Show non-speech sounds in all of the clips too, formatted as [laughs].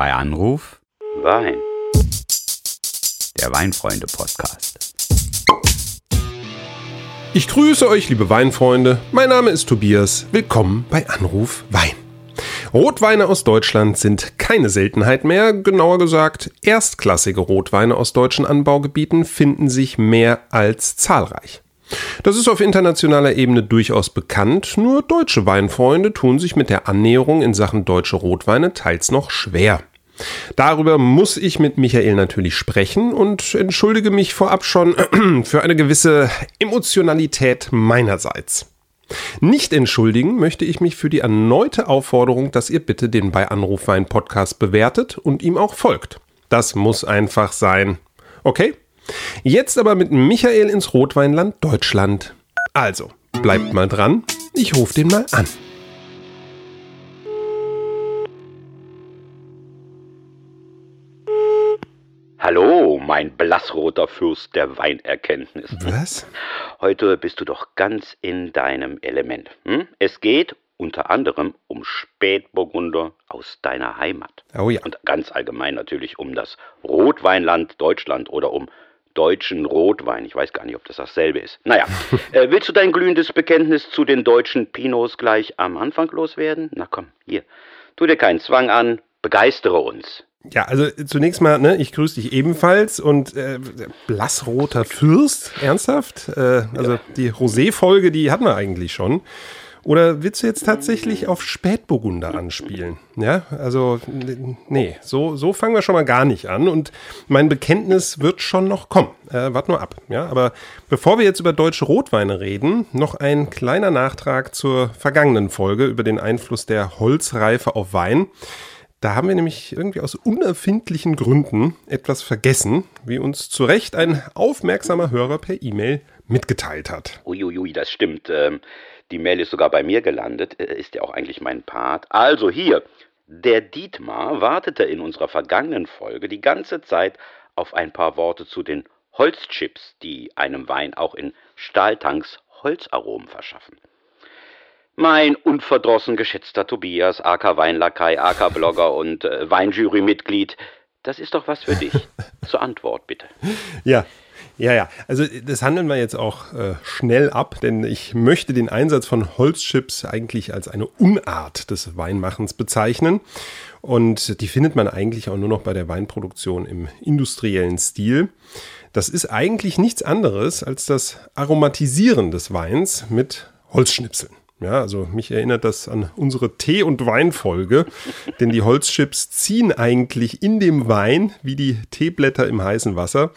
Bei Anruf Wein. der Weinfreunde Podcast. Ich grüße euch, liebe Weinfreunde. Mein Name ist Tobias. Willkommen bei Anruf Wein. Rotweine aus Deutschland sind keine Seltenheit mehr. Genauer gesagt, erstklassige Rotweine aus deutschen Anbaugebieten finden sich mehr als zahlreich. Das ist auf internationaler Ebene durchaus bekannt, nur deutsche Weinfreunde tun sich mit der Annäherung in Sachen deutsche Rotweine teils noch schwer. Darüber muss ich mit Michael natürlich sprechen und entschuldige mich vorab schon [clears throat] für eine gewisse Emotionalität meinerseits. Nicht entschuldigen möchte ich mich für die erneute Aufforderung, dass ihr bitte den bei Anrufwein Podcast bewertet und ihm auch folgt. Das muss einfach sein. Okay? Jetzt aber mit Michael ins Rotweinland Deutschland. Also, bleibt mal dran. Ich rufe den mal an. Hallo, mein blassroter Fürst der Weinerkenntnis. Was? Heute bist du doch ganz in deinem Element. Hm? Es geht unter anderem um Spätburgunder aus deiner Heimat. Oh ja. Und ganz allgemein natürlich um das Rotweinland Deutschland oder um deutschen Rotwein. Ich weiß gar nicht, ob das dasselbe ist. Naja, [laughs] äh, willst du dein glühendes Bekenntnis zu den deutschen Pinots gleich am Anfang loswerden? Na komm, hier. Tu dir keinen Zwang an, begeistere uns. Ja, also zunächst mal, ne, ich grüße dich ebenfalls und äh, blassroter Fürst, ernsthaft? Äh, also die Rosé-Folge, die hatten wir eigentlich schon. Oder willst du jetzt tatsächlich auf Spätburgunder anspielen? Ja, also nee, so, so fangen wir schon mal gar nicht an und mein Bekenntnis wird schon noch kommen. Äh, wart nur ab, ja. Aber bevor wir jetzt über deutsche Rotweine reden, noch ein kleiner Nachtrag zur vergangenen Folge über den Einfluss der Holzreife auf Wein. Da haben wir nämlich irgendwie aus unerfindlichen Gründen etwas vergessen, wie uns zu Recht ein aufmerksamer Hörer per E-Mail mitgeteilt hat. Uiuiui, das stimmt. Ähm, die Mail ist sogar bei mir gelandet. Äh, Ist ja auch eigentlich mein Part. Also hier, der Dietmar wartete in unserer vergangenen Folge die ganze Zeit auf ein paar Worte zu den Holzchips, die einem Wein auch in Stahltanks Holzaromen verschaffen. Mein unverdrossen geschätzter Tobias, AK Weinlakai, AK Blogger und äh, Weinjury-Mitglied, das ist doch was für dich. [laughs] Zur Antwort bitte. Ja, ja, ja. Also das handeln wir jetzt auch äh, schnell ab, denn ich möchte den Einsatz von Holzchips eigentlich als eine Unart des Weinmachens bezeichnen. Und die findet man eigentlich auch nur noch bei der Weinproduktion im industriellen Stil. Das ist eigentlich nichts anderes als das Aromatisieren des Weins mit Holzschnipseln. Ja, also mich erinnert das an unsere Tee- und Weinfolge, [laughs] denn die Holzchips ziehen eigentlich in dem Wein wie die Teeblätter im heißen Wasser.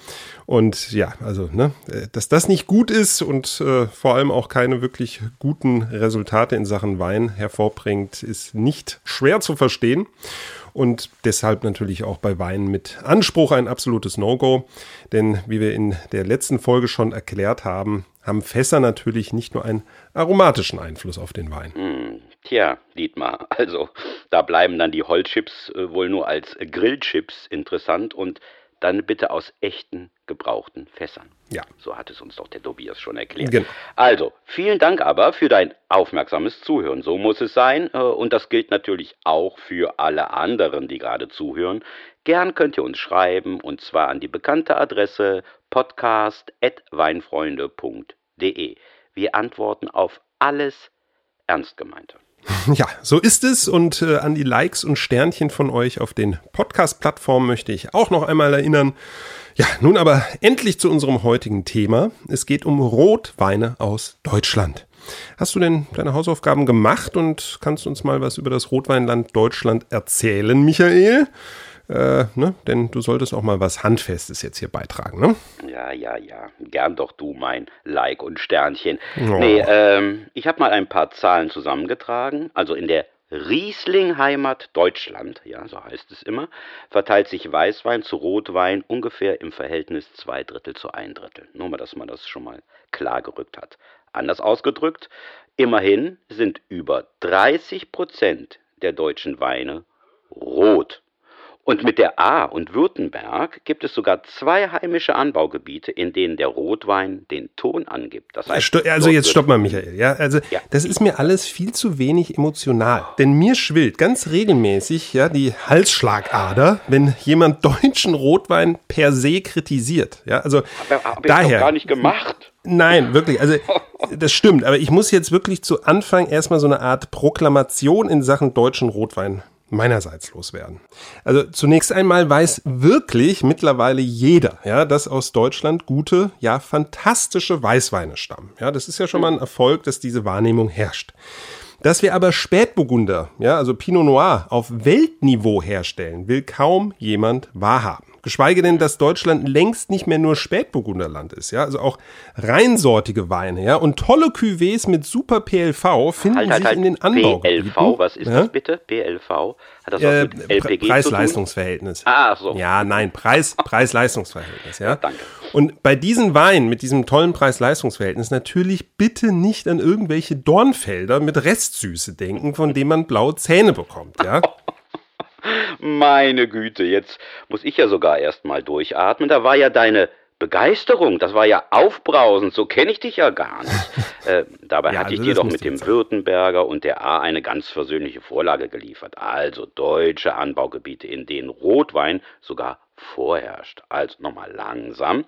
Und ja, also, ne, äh, dass das nicht gut ist und äh, vor allem auch keine wirklich guten Resultate in Sachen Wein hervorbringt, ist nicht schwer zu verstehen. Und deshalb natürlich auch bei Weinen mit Anspruch ein absolutes No-Go. Denn wie wir in der letzten Folge schon erklärt haben, haben Fässer natürlich nicht nur einen aromatischen Einfluss auf den Wein. Hm, tja, Dietmar, also da bleiben dann die Holzchips äh, wohl nur als Grillchips interessant und dann bitte aus echten, gebrauchten Fässern. Ja. So hat es uns doch der Tobias schon erklärt. Genau. Also, vielen Dank aber für dein aufmerksames Zuhören. So muss es sein. äh, Und das gilt natürlich auch für alle anderen, die gerade zuhören. Gern könnt ihr uns schreiben und zwar an die bekannte Adresse podcast.weinfreunde.de. Wir antworten auf alles ernst gemeinte. [laughs] Ja, so ist es. Und äh, an die Likes und Sternchen von euch auf den Podcast-Plattformen möchte ich auch noch einmal erinnern. Ja, nun aber endlich zu unserem heutigen Thema. Es geht um Rotweine aus Deutschland. Hast du denn deine Hausaufgaben gemacht und kannst uns mal was über das Rotweinland Deutschland erzählen, Michael? Äh, ne? Denn du solltest auch mal was Handfestes jetzt hier beitragen, ne? Ja, ja, ja. Gern doch du, mein Like und Sternchen. Oh. Nee, ähm, ich habe mal ein paar Zahlen zusammengetragen. Also in der Riesling-Heimat Deutschland, ja, so heißt es immer, verteilt sich Weißwein zu Rotwein ungefähr im Verhältnis zwei Drittel zu ein Drittel. Nur mal, dass man das schon mal klar gerückt hat. Anders ausgedrückt, immerhin sind über 30 Prozent der deutschen Weine rot. Und mit der A und Württemberg gibt es sogar zwei heimische Anbaugebiete, in denen der Rotwein den Ton angibt. Das heißt, also jetzt stopp mal, Michael. Ja, also ja. das ist mir alles viel zu wenig emotional. Denn mir schwillt ganz regelmäßig ja die Halsschlagader, wenn jemand deutschen Rotwein per se kritisiert. Ja, also aber, aber daher. Gar nicht gemacht. Nein, wirklich. Also [laughs] das stimmt. Aber ich muss jetzt wirklich zu Anfang erstmal so eine Art Proklamation in Sachen deutschen Rotwein meinerseits loswerden. Also zunächst einmal weiß wirklich mittlerweile jeder, ja, dass aus Deutschland gute, ja, fantastische Weißweine stammen. Ja, das ist ja schon mal ein Erfolg, dass diese Wahrnehmung herrscht. Dass wir aber Spätburgunder, ja, also Pinot Noir auf Weltniveau herstellen, will kaum jemand wahrhaben. Geschweige denn, dass Deutschland längst nicht mehr nur Spätburgunderland ist, ja, also auch reinsortige Weine, ja, und tolle Cuvées mit super PLV finden halt, halt, sich halt. in den Anbaugebieten. PLV, was ist ja? das bitte? PLV? Hat das äh, was mit LPG Preis-Leistungsverhältnis. Ah, so. Ja, nein, Preis, Preis-Leistungsverhältnis, ja. Danke. Und bei diesen Weinen mit diesem tollen Preis-Leistungsverhältnis natürlich bitte nicht an irgendwelche Dornfelder mit Restsüße denken, von denen man blaue Zähne bekommt, ja. [laughs] Meine Güte, jetzt muss ich ja sogar erst mal durchatmen. Da war ja deine Begeisterung, das war ja aufbrausend, so kenne ich dich ja gar nicht. [laughs] Äh, dabei ja, hatte ich also dir doch mit dem sein. Württemberger und der A eine ganz versöhnliche Vorlage geliefert. Also deutsche Anbaugebiete, in denen Rotwein sogar vorherrscht. Also nochmal langsam.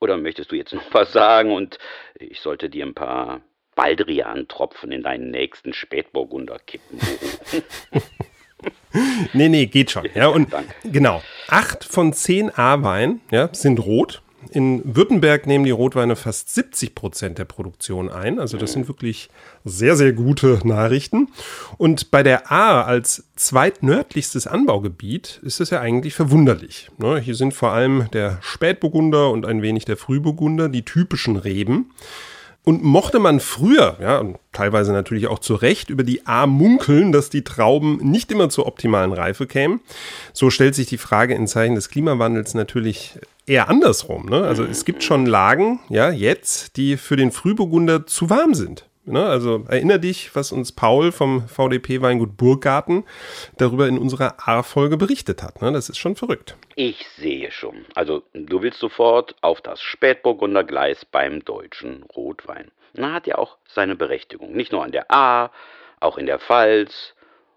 Oder möchtest du jetzt noch was sagen und ich sollte dir ein paar Baldrian-Tropfen in deinen nächsten Spätburgunder kippen? [laughs] [laughs] nee, nee, geht schon. Ja, und genau, acht von zehn A-Wein ja, sind rot. In Württemberg nehmen die Rotweine fast 70 Prozent der Produktion ein. Also das sind wirklich sehr, sehr gute Nachrichten. Und bei der A als zweitnördlichstes Anbaugebiet ist es ja eigentlich verwunderlich. Ne, hier sind vor allem der Spätburgunder und ein wenig der Frühburgunder die typischen Reben. Und mochte man früher, ja, und teilweise natürlich auch zu Recht, über die A munkeln, dass die Trauben nicht immer zur optimalen Reife kämen, so stellt sich die Frage in Zeichen des Klimawandels natürlich eher andersrum. Ne? Also es gibt schon Lagen, ja, jetzt, die für den Frühburgunder zu warm sind. Ne? Also erinner dich, was uns Paul vom VDP Weingut Burggarten darüber in unserer A-Folge berichtet hat. Ne? Das ist schon verrückt. Ich sehe schon. Also du willst sofort auf das Spätburgunder Gleis beim deutschen Rotwein. Na, hat ja auch seine Berechtigung. Nicht nur an der A, auch in der Pfalz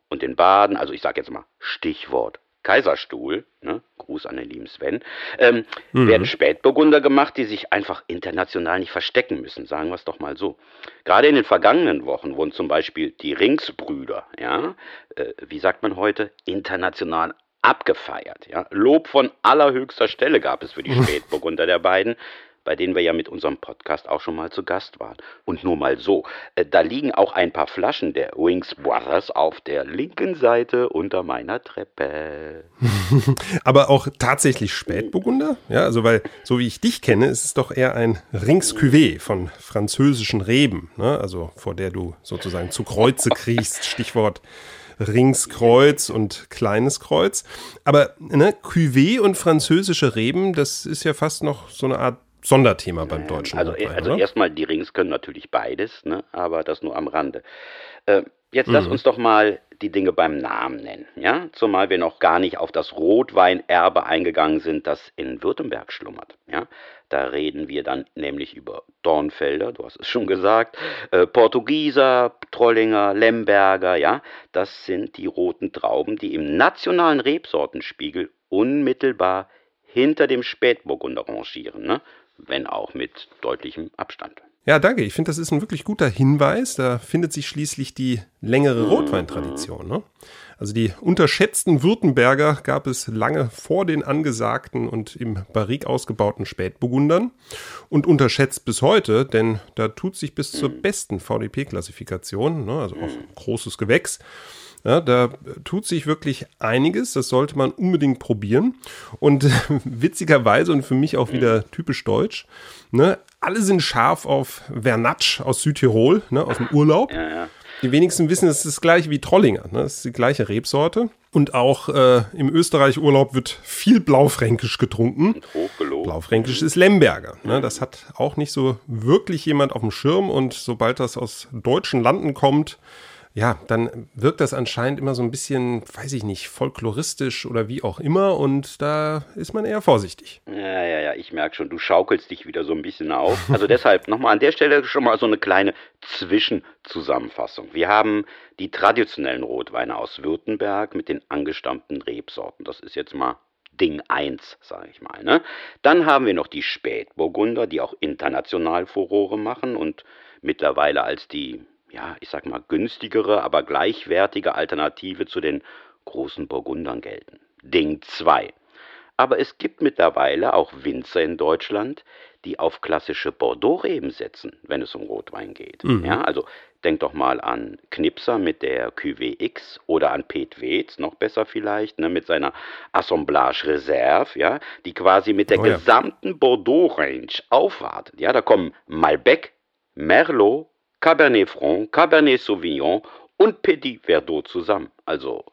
und in Baden. Also ich sage jetzt mal Stichwort Kaiserstuhl, ne, Gruß an den lieben Sven, ähm, mhm. werden Spätburgunder gemacht, die sich einfach international nicht verstecken müssen, sagen wir es doch mal so. Gerade in den vergangenen Wochen wurden zum Beispiel die Ringsbrüder, ja, äh, wie sagt man heute, international abgefeiert. Ja. Lob von allerhöchster Stelle gab es für die [laughs] Spätburgunder der beiden bei denen wir ja mit unserem Podcast auch schon mal zu Gast waren. Und nur mal so, äh, da liegen auch ein paar Flaschen der Wings Brothers auf der linken Seite unter meiner Treppe. [laughs] Aber auch tatsächlich Spätburgunder? Ja, also weil, so wie ich dich kenne, ist es doch eher ein Rings von französischen Reben, ne? also vor der du sozusagen zu Kreuze kriechst, Stichwort Ringskreuz und kleines Kreuz. Aber ne, Cuvée und französische Reben, das ist ja fast noch so eine Art Sonderthema beim deutschen Also, Rotwein, also erstmal, die Rings können natürlich beides, ne? aber das nur am Rande. Äh, jetzt mhm. lass uns doch mal die Dinge beim Namen nennen, ja? Zumal wir noch gar nicht auf das Rotweinerbe eingegangen sind, das in Württemberg schlummert, ja? Da reden wir dann nämlich über Dornfelder, du hast es schon gesagt, äh, Portugieser, Trollinger, Lemberger, ja? Das sind die roten Trauben, die im nationalen Rebsortenspiegel unmittelbar hinter dem Spätburgunder rangieren, ne? Wenn auch mit deutlichem Abstand. Ja, danke. Ich finde, das ist ein wirklich guter Hinweis. Da findet sich schließlich die längere Rotweintradition. Ne? Also die unterschätzten Württemberger gab es lange vor den angesagten und im Barrik ausgebauten Spätburgundern und unterschätzt bis heute, denn da tut sich bis zur besten VDP-Klassifikation, ne, also auch großes Gewächs, ja, da tut sich wirklich einiges, das sollte man unbedingt probieren. Und [laughs] witzigerweise und für mich auch wieder typisch deutsch, ne, alle sind scharf auf Vernatsch aus Südtirol, ne, aus dem Urlaub. Ja, ja. Die wenigsten wissen, es ist das gleiche wie Trollinger, ne, das ist die gleiche Rebsorte. Und auch äh, im Österreich-Urlaub wird viel Blaufränkisch getrunken. Blaufränkisch ist Lemberger. Ne? Das hat auch nicht so wirklich jemand auf dem Schirm. Und sobald das aus deutschen Landen kommt, ja, dann wirkt das anscheinend immer so ein bisschen, weiß ich nicht, folkloristisch oder wie auch immer und da ist man eher vorsichtig. Ja, ja, ja, ich merke schon, du schaukelst dich wieder so ein bisschen auf. Also deshalb nochmal an der Stelle schon mal so eine kleine Zwischenzusammenfassung. Wir haben die traditionellen Rotweine aus Württemberg mit den angestammten Rebsorten. Das ist jetzt mal Ding 1, sage ich mal. Ne? Dann haben wir noch die Spätburgunder, die auch international Furore machen und mittlerweile als die ja, ich sag mal, günstigere, aber gleichwertige Alternative zu den großen Burgundern gelten. Ding 2. Aber es gibt mittlerweile auch Winzer in Deutschland, die auf klassische Bordeaux-Reben setzen, wenn es um Rotwein geht. Mhm. Ja, also denk doch mal an Knipser mit der Cuvée X oder an Pet Wetz, noch besser vielleicht, ne, mit seiner Assemblage Reserve, ja, die quasi mit der oh ja. gesamten Bordeaux-Range aufwartet. Ja, da kommen Malbec, Merlot, Cabernet Franc, Cabernet Sauvignon und Petit Verdot zusammen. Also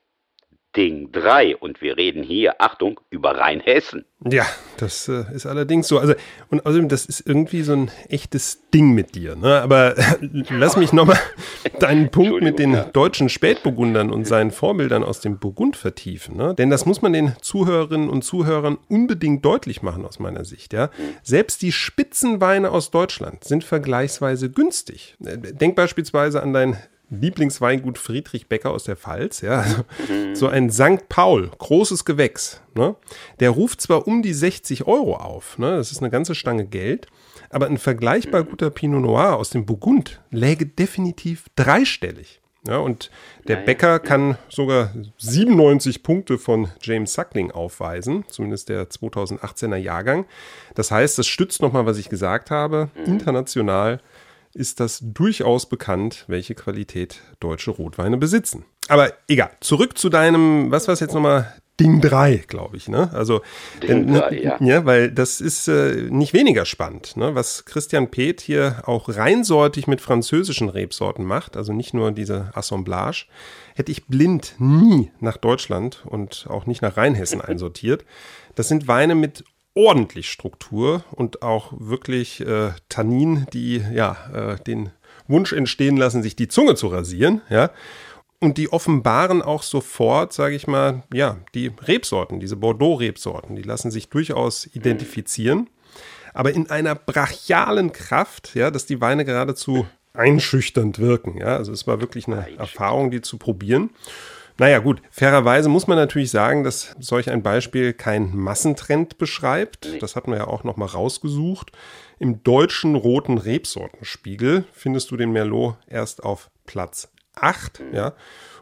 Ding 3 und wir reden hier, Achtung, über Rheinhessen. Ja, das äh, ist allerdings so. Also, und außerdem, das ist irgendwie so ein echtes Ding mit dir. Ne? Aber äh, [laughs] lass mich nochmal [laughs] deinen Punkt mit den ja. deutschen Spätburgundern und seinen Vorbildern aus dem Burgund vertiefen. Ne? Denn das muss man den Zuhörerinnen und Zuhörern unbedingt deutlich machen aus meiner Sicht. Ja? Selbst die Spitzenweine aus Deutschland sind vergleichsweise günstig. Äh, denk beispielsweise an dein Lieblingsweingut Friedrich Becker aus der Pfalz, ja, also so ein St. Paul, großes Gewächs, ne? der ruft zwar um die 60 Euro auf, ne? das ist eine ganze Stange Geld, aber ein vergleichbar guter Pinot Noir aus dem Burgund läge definitiv dreistellig. Ja, und der Bäcker kann sogar 97 Punkte von James Suckling aufweisen, zumindest der 2018er Jahrgang. Das heißt, das stützt nochmal, was ich gesagt habe, mhm. international ist das durchaus bekannt, welche Qualität deutsche Rotweine besitzen. Aber egal, zurück zu deinem, was war es jetzt nochmal? Ding 3, glaube ich, ne? Also, Ding 3, ja. ja. weil das ist äh, nicht weniger spannend, ne? Was Christian Peth hier auch reinsortig mit französischen Rebsorten macht, also nicht nur diese Assemblage, hätte ich blind nie nach Deutschland und auch nicht nach Rheinhessen einsortiert. Das sind Weine mit ordentlich Struktur und auch wirklich äh, Tannin, die ja äh, den Wunsch entstehen lassen, sich die Zunge zu rasieren, ja. Und die offenbaren auch sofort, sage ich mal, ja, die Rebsorten, diese Bordeaux-Rebsorten, die lassen sich durchaus identifizieren. Aber in einer brachialen Kraft, ja, dass die Weine geradezu einschüchternd wirken. Ja, also es war wirklich eine Erfahrung, die zu probieren. Naja, gut, fairerweise muss man natürlich sagen, dass solch ein Beispiel kein Massentrend beschreibt. Das hat man ja auch nochmal rausgesucht. Im deutschen roten Rebsortenspiegel findest du den Merlot erst auf Platz 8, mhm. ja,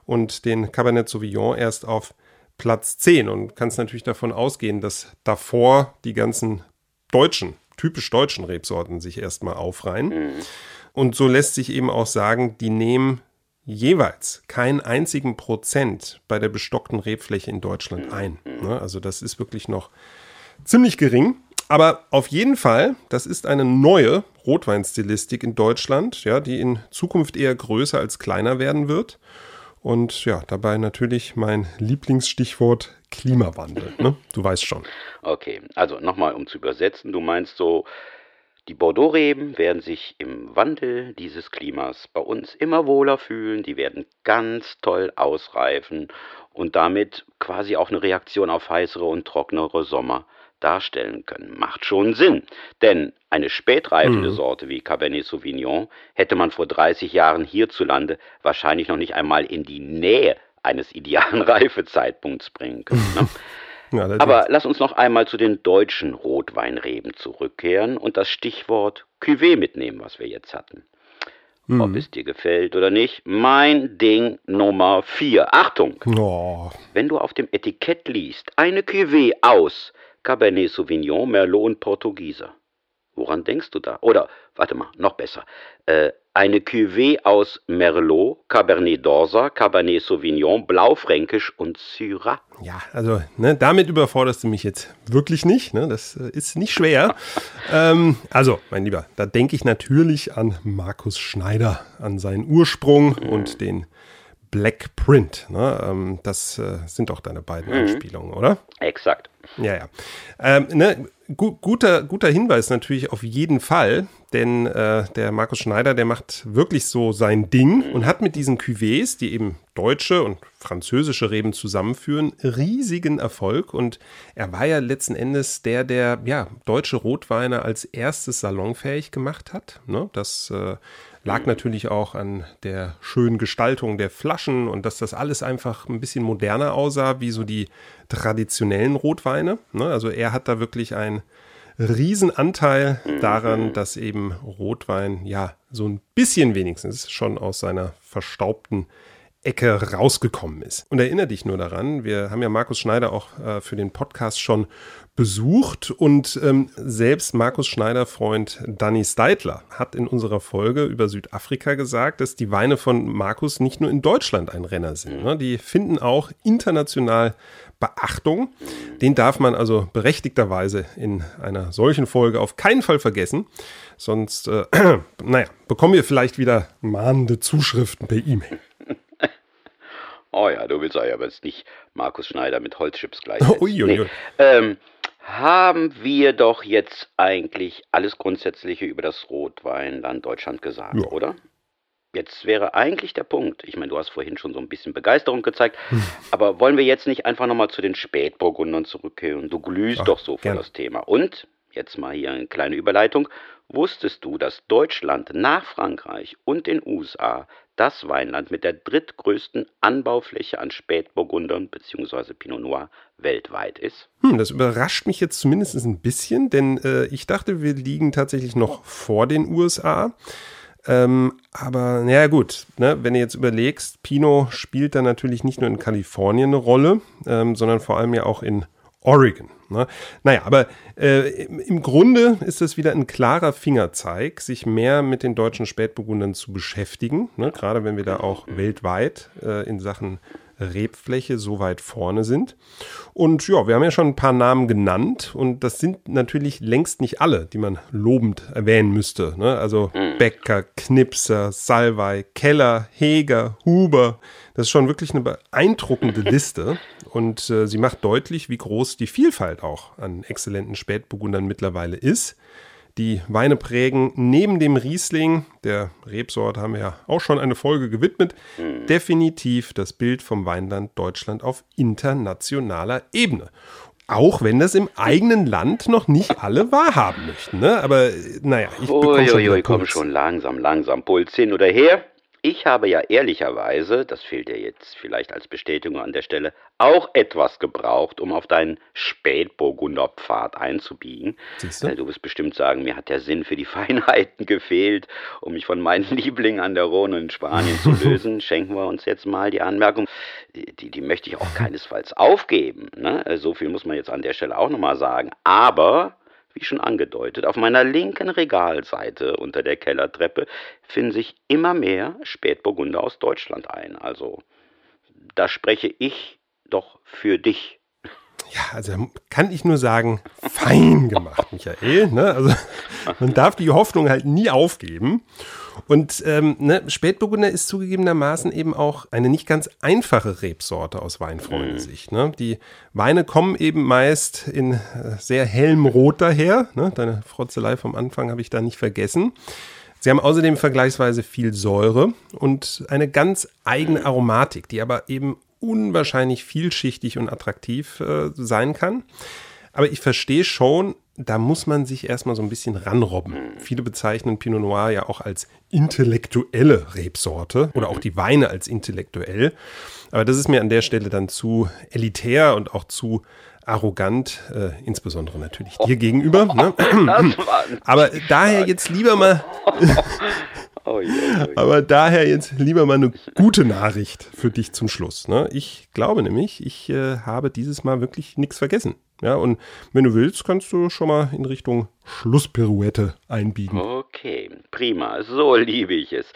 und den Cabernet Sauvignon erst auf Platz 10 und kannst natürlich davon ausgehen, dass davor die ganzen deutschen, typisch deutschen Rebsorten sich erstmal aufreihen. Mhm. Und so lässt sich eben auch sagen, die nehmen jeweils keinen einzigen Prozent bei der bestockten Rebfläche in Deutschland ein. Ne? Also das ist wirklich noch ziemlich gering. Aber auf jeden Fall, das ist eine neue Rotweinstilistik in Deutschland, ja, die in Zukunft eher größer als kleiner werden wird. Und ja, dabei natürlich mein Lieblingsstichwort Klimawandel. Ne? Du weißt schon. Okay, also nochmal, um zu übersetzen, du meinst so, die Bordeaux-Reben werden sich im Wandel dieses Klimas bei uns immer wohler fühlen, die werden ganz toll ausreifen und damit quasi auch eine Reaktion auf heißere und trockenere Sommer darstellen können. Macht schon Sinn, denn eine spätreifende mhm. Sorte wie Cabernet Sauvignon hätte man vor 30 Jahren hierzulande wahrscheinlich noch nicht einmal in die Nähe eines [laughs] idealen Reifezeitpunkts bringen können. Ne? [laughs] Ja, Aber lass uns noch einmal zu den deutschen Rotweinreben zurückkehren und das Stichwort Cuvée mitnehmen, was wir jetzt hatten. Mhm. Ob es dir gefällt oder nicht, mein Ding Nummer 4. Achtung! Oh. Wenn du auf dem Etikett liest, eine Cuvée aus Cabernet Sauvignon, Merlot und Portugieser. Woran denkst du da? Oder, warte mal, noch besser. Äh, eine Cuvée aus Merlot, Cabernet d'Orsa, Cabernet Sauvignon, Blaufränkisch und Syrah. Ja, also ne, damit überforderst du mich jetzt wirklich nicht. Ne? Das äh, ist nicht schwer. [laughs] ähm, also, mein Lieber, da denke ich natürlich an Markus Schneider, an seinen Ursprung mhm. und den Black Print. Ne? Ähm, das äh, sind doch deine beiden mhm. Anspielungen, oder? Exakt. Ja, ja. Ähm, ne, gu guter, guter Hinweis natürlich auf jeden Fall, denn äh, der Markus Schneider, der macht wirklich so sein Ding und hat mit diesen Cuvées, die eben deutsche und französische Reben zusammenführen, riesigen Erfolg und er war ja letzten Endes der, der ja deutsche Rotweine als erstes salonfähig gemacht hat. Ne? Das äh, lag natürlich auch an der schönen Gestaltung der Flaschen und dass das alles einfach ein bisschen moderner aussah, wie so die traditionellen Rotweine. Ne? Also er hat da wirklich einen Riesenanteil daran, dass eben Rotwein ja so ein bisschen wenigstens schon aus seiner verstaubten Ecke rausgekommen ist. Und erinnere dich nur daran, wir haben ja Markus Schneider auch äh, für den Podcast schon besucht und ähm, selbst Markus Schneider Freund Danny Steitler hat in unserer Folge über Südafrika gesagt, dass die Weine von Markus nicht nur in Deutschland ein Renner sind. Ne? Die finden auch international Beachtung. Den darf man also berechtigterweise in einer solchen Folge auf keinen Fall vergessen. Sonst, äh, [clears throat] naja, bekommen wir vielleicht wieder mahnende Zuschriften per E-Mail. [laughs] Oh ja, du willst ja aber jetzt nicht Markus Schneider mit Holzchips gleichsetzen. [laughs] Uiuiui. Nee. Ähm, haben wir doch jetzt eigentlich alles Grundsätzliche über das Rotweinland Deutschland gesagt, Ja. oder? Jetzt wäre eigentlich der Punkt. Ich meine, du hast vorhin schon so ein bisschen Begeisterung gezeigt, [laughs] aber wollen wir jetzt nicht einfach nochmal zu den Spätburgundern zurückkehren? Du glühst Ach, doch so für das Thema. Und, jetzt mal hier eine kleine Überleitung, wusstest du, dass Deutschland nach Frankreich und den USA das Weinland mit der drittgrößten Anbaufläche an Spätburgundern bzw. Pinot Noir weltweit ist? Hm, das überrascht mich jetzt zumindest ein bisschen, denn äh, ich dachte, wir liegen tatsächlich noch vor den USA. Ähm, aber naja gut, ne, wenn du jetzt überlegst, Pinot spielt da natürlich nicht nur in Kalifornien eine Rolle, ähm, sondern vor allem ja auch in Oregon. Ne? Naja, aber äh, im, Grunde ist es wieder ein klarer Fingerzeig, sich mehr mit den deutschen Spätburgundern zu beschäftigen, ne? gerade wenn wir da auch weltweit äh, in Sachen Rebfläche so weit vorne sind. Und ja, wir haben ja schon ein paar Namen genannt und das sind natürlich längst nicht alle, die man lobend erwähnen müsste. Ne? Also Becker, Knipser, Salvei, Keller, Heger, Huber. Das ist schon wirklich eine beeindruckende [laughs] Liste und äh, sie macht deutlich, wie groß die Vielfalt auch an exzellenten Spätburgundern mittlerweile ist. Die Weine prägen neben dem Riesling, der Rebsorte haben wir ja auch schon eine Folge gewidmet, definitiv das Bild vom Weinland Deutschland auf internationaler Ebene. Auch wenn das im eigenen Land noch nicht alle wahrhaben möchten. Ne? Aber äh, naja, ich bekomme schon wieder komm Puls. schon langsam, langsam, Puls hin oder her. Ich habe ja ehrlicherweise, das fehlt dir jetzt vielleicht als Bestätigung an der Stelle, auch etwas gebraucht, um auf deinen Spätburgunderpfad einzubiegen. Siehst du? Wirst bestimmt sagen, mir hat der Sinn für die [laughs] Feinheiten gefehlt, um mich von meinen Lieblingen an der Rhone in Spanien zu lösen. [laughs] Schenken wir uns jetzt mal die Anmerkung, die, die, möchte ich auch keinesfalls aufgeben. Ne? So viel muss man jetzt an der Stelle auch nochmal sagen. Aber wie schon angedeutet, auf meiner linken Regalseite unter der Kellertreppe finden sich immer mehr Spätburgunder aus Deutschland ein. Also da spreche ich doch für dich. Ja, also kann ich nur sagen, fein gemacht, Michael. Ne? Also man darf die Hoffnung halt nie aufgeben. Und ähm, ne, Spätburgunder ist zugegebenermaßen eben auch eine nicht ganz einfache Rebsorte aus Weinfreundensicht. Ne? Die Weine kommen eben meist in äh, sehr hellem Rot daher. Ne? Deine Frotzelei vom Anfang habe ich da nicht vergessen. Sie haben außerdem vergleichsweise viel Säure und eine ganz eigene Aromatik, die aber eben unwahrscheinlich vielschichtig und attraktiv äh, sein kann. Aber ich verstehe schon, da muss man sich erstmal so ein bisschen ranrobben. Viele bezeichnen Pinot Noir ja auch als intellektuelle Rebsorte oder auch die Weine als intellektuell. Aber das ist mir an der Stelle dann zu elitär und auch zu arrogant, äh, insbesondere natürlich dir gegenüber. Ne? Aber daher jetzt lieber mal [laughs] [laughs] Oh je, oh je. aber daher jetzt lieber mal eine gute Nachricht für dich zum Schluss. Ne? Ich glaube nämlich, ich äh, habe dieses Mal wirklich nichts vergessen. Ja, und wenn du willst, kannst du schon mal in Richtung Schlusspirouette einbiegen. Okay, prima, so liebe ich es.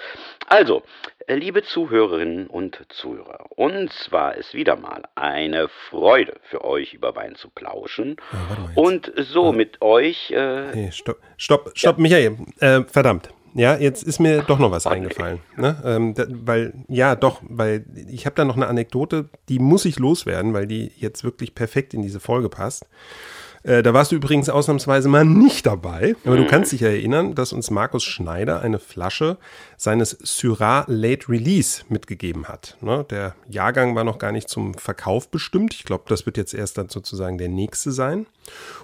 Also, äh, liebe Zuhörerinnen und Zuhörer, uns war es wieder mal eine Freude für euch über Wein zu plauschen mal jetzt. und so mit euch äh, Nee, stopp, stopp, stopp, Michael. Äh, verdammt. Ja, jetzt ist mir doch noch was eingefallen. Ne? Ähm, da, weil, ja, doch, weil ich habe da noch eine Anekdote, die muss ich loswerden, weil die jetzt wirklich perfekt in diese Folge passt. Äh, da warst du übrigens ausnahmsweise mal nicht dabei. Aber du kannst dich ja erinnern, dass uns Markus Schneider eine Flasche seines Syrah Late Release mitgegeben hat. Ne? Der Jahrgang war noch gar nicht zum Verkauf bestimmt. Ich glaube, das wird jetzt erst dann sozusagen der nächste sein.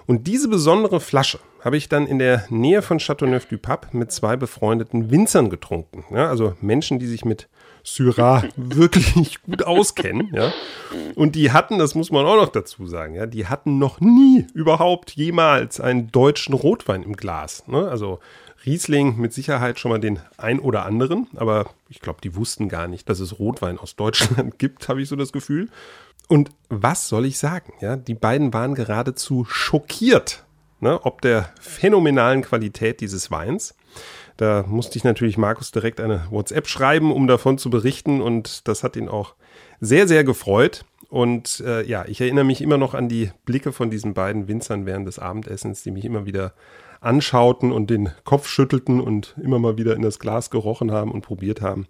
Und diese besondere Flasche habe ich dann in der Nähe von Châteauneuf-du-Pape mit zwei befreundeten Winzern getrunken. Ja, also Menschen, die sich mit Syrah [laughs] wirklich gut auskennen, ja. Und die hatten, das muss man auch noch dazu sagen, ja, die hatten noch nie überhaupt jemals einen deutschen Rotwein im Glas. Ne? Also Riesling mit Sicherheit schon mal den ein oder anderen, aber ich glaube, die wussten gar nicht, dass es Rotwein aus Deutschland [laughs] gibt, habe ich so das Gefühl. Und was soll ich sagen? Ja, die beiden waren geradezu schockiert, ne, ob der phänomenalen Qualität dieses Weins. Da musste ich natürlich Markus direkt eine WhatsApp schreiben, um davon zu berichten. Und das hat ihn auch sehr, sehr gefreut. Und äh, ja, ich erinnere mich immer noch an die Blicke von diesen beiden Winzern während des Abendessens, die mich immer wieder anschauten und den Kopf schüttelten und immer mal wieder in das Glas gerochen haben und probiert haben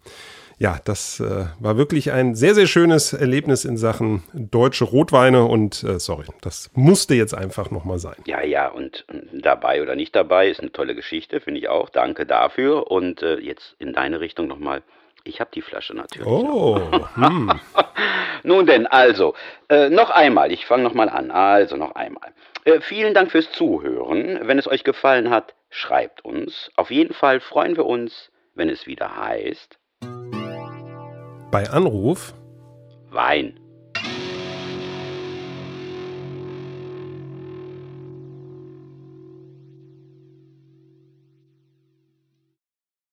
ja, das äh, war wirklich ein sehr, sehr schönes Erlebnis in Sachen deutsche Rotweine und äh, sorry, das musste jetzt einfach nochmal sein. Ja, ja, und dabei oder nicht dabei ist eine tolle Geschichte, finde ich auch. Danke dafür. Und äh, jetzt in deine Richtung nochmal. Ich habe die Flasche natürlich. Oh, hm. [laughs] Nun denn, also, äh, noch einmal, ich fange nochmal an. Also, noch einmal. Äh, vielen Dank fürs Zuhören. Wenn es euch gefallen hat, schreibt uns. Auf jeden Fall freuen wir uns, wenn es wieder heißt. Bei Anruf Wein.